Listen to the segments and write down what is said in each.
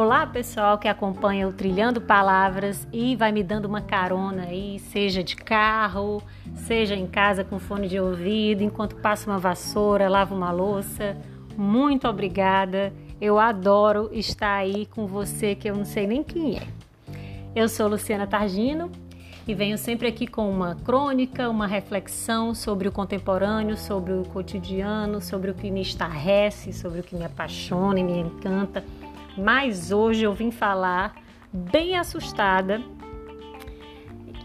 Olá, pessoal que acompanha o Trilhando Palavras e vai me dando uma carona aí, seja de carro, seja em casa com fone de ouvido, enquanto passa uma vassoura, lava uma louça. Muito obrigada. Eu adoro estar aí com você que eu não sei nem quem é. Eu sou Luciana Targino e venho sempre aqui com uma crônica, uma reflexão sobre o contemporâneo, sobre o cotidiano, sobre o que me estarrece, sobre o que me apaixona e me encanta mas hoje eu vim falar bem assustada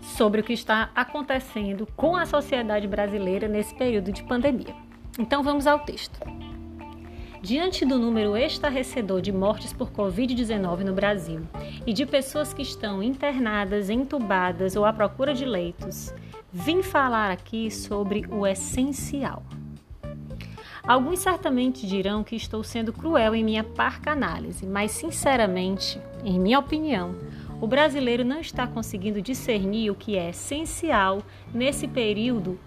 sobre o que está acontecendo com a sociedade brasileira nesse período de pandemia. Então vamos ao texto. Diante do número estarrecedor de mortes por Covid-19 no Brasil e de pessoas que estão internadas, entubadas ou à procura de leitos, vim falar aqui sobre o essencial. Alguns certamente dirão que estou sendo cruel em minha parca análise, mas sinceramente, em minha opinião, o brasileiro não está conseguindo discernir o que é essencial nesse período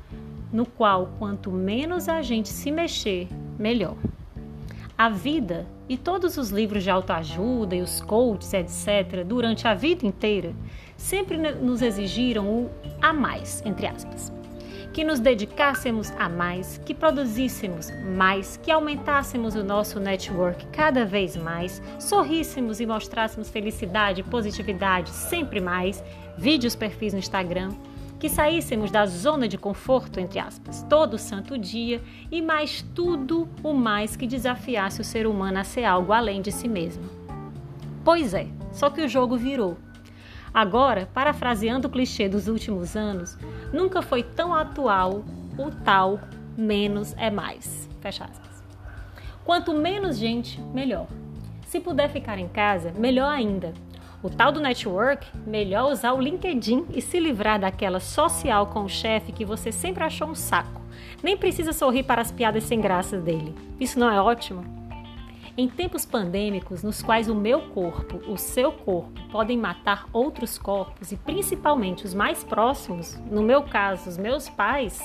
no qual quanto menos a gente se mexer, melhor. A vida e todos os livros de autoajuda e os coaches, etc., durante a vida inteira, sempre nos exigiram o a mais, entre aspas que nos dedicássemos a mais, que produzíssemos mais, que aumentássemos o nosso network cada vez mais, sorríssemos e mostrássemos felicidade e positividade sempre mais, vídeos perfis no Instagram, que saíssemos da zona de conforto, entre aspas, todo santo dia e mais tudo o mais que desafiasse o ser humano a ser algo além de si mesmo. Pois é, só que o jogo virou. Agora, parafraseando o clichê dos últimos anos, nunca foi tão atual o tal menos é mais. Fecha aspas. Quanto menos gente, melhor. Se puder ficar em casa, melhor ainda. O tal do network, melhor usar o LinkedIn e se livrar daquela social com o chefe que você sempre achou um saco. Nem precisa sorrir para as piadas sem graça dele. Isso não é ótimo? Em tempos pandêmicos, nos quais o meu corpo, o seu corpo, podem matar outros corpos e principalmente os mais próximos, no meu caso, os meus pais,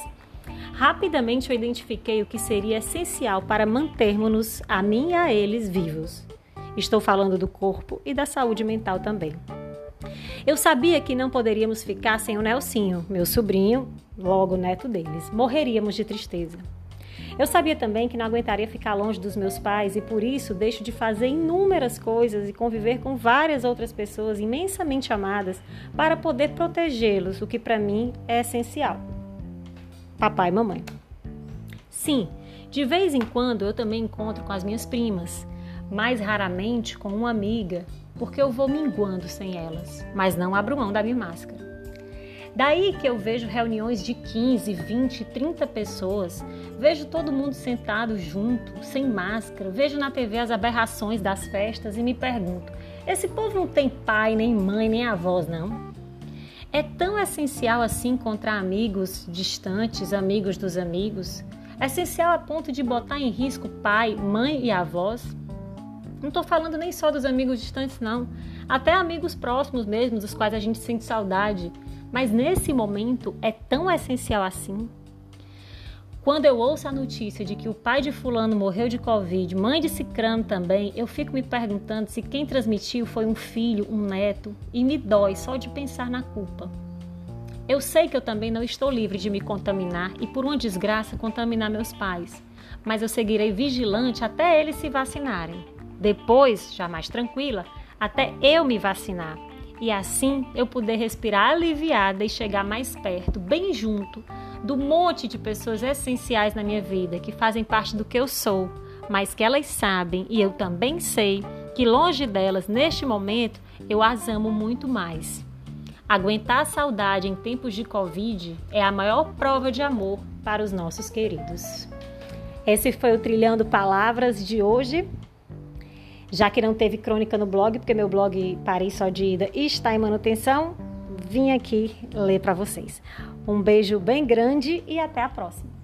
rapidamente eu identifiquei o que seria essencial para mantermos-nos a mim e a eles vivos. Estou falando do corpo e da saúde mental também. Eu sabia que não poderíamos ficar sem o Nelsinho, meu sobrinho, logo neto deles. Morreríamos de tristeza. Eu sabia também que não aguentaria ficar longe dos meus pais e por isso deixo de fazer inúmeras coisas e conviver com várias outras pessoas imensamente amadas para poder protegê-los, o que para mim é essencial. Papai e mamãe. Sim, de vez em quando eu também encontro com as minhas primas, mais raramente com uma amiga, porque eu vou minguando sem elas, mas não abro mão da minha máscara. Daí que eu vejo reuniões de 15, 20, 30 pessoas, vejo todo mundo sentado junto, sem máscara, vejo na TV as aberrações das festas e me pergunto: esse povo não tem pai, nem mãe, nem avós, não? É tão essencial assim encontrar amigos distantes, amigos dos amigos? É essencial a ponto de botar em risco pai, mãe e avós? Não estou falando nem só dos amigos distantes, não. Até amigos próximos mesmo, dos quais a gente sente saudade. Mas nesse momento é tão essencial assim. Quando eu ouço a notícia de que o pai de fulano morreu de Covid, mãe de Cicrano também, eu fico me perguntando se quem transmitiu foi um filho, um neto, e me dói só de pensar na culpa. Eu sei que eu também não estou livre de me contaminar e, por uma desgraça, contaminar meus pais, mas eu seguirei vigilante até eles se vacinarem. Depois, já mais tranquila, até eu me vacinar e assim eu poder respirar aliviada e chegar mais perto, bem junto do monte de pessoas essenciais na minha vida que fazem parte do que eu sou, mas que elas sabem e eu também sei que longe delas, neste momento, eu as amo muito mais. Aguentar a saudade em tempos de Covid é a maior prova de amor para os nossos queridos. Esse foi o Trilhando Palavras de hoje. Já que não teve crônica no blog, porque meu blog parei só de ida está em manutenção, vim aqui ler para vocês. Um beijo bem grande e até a próxima.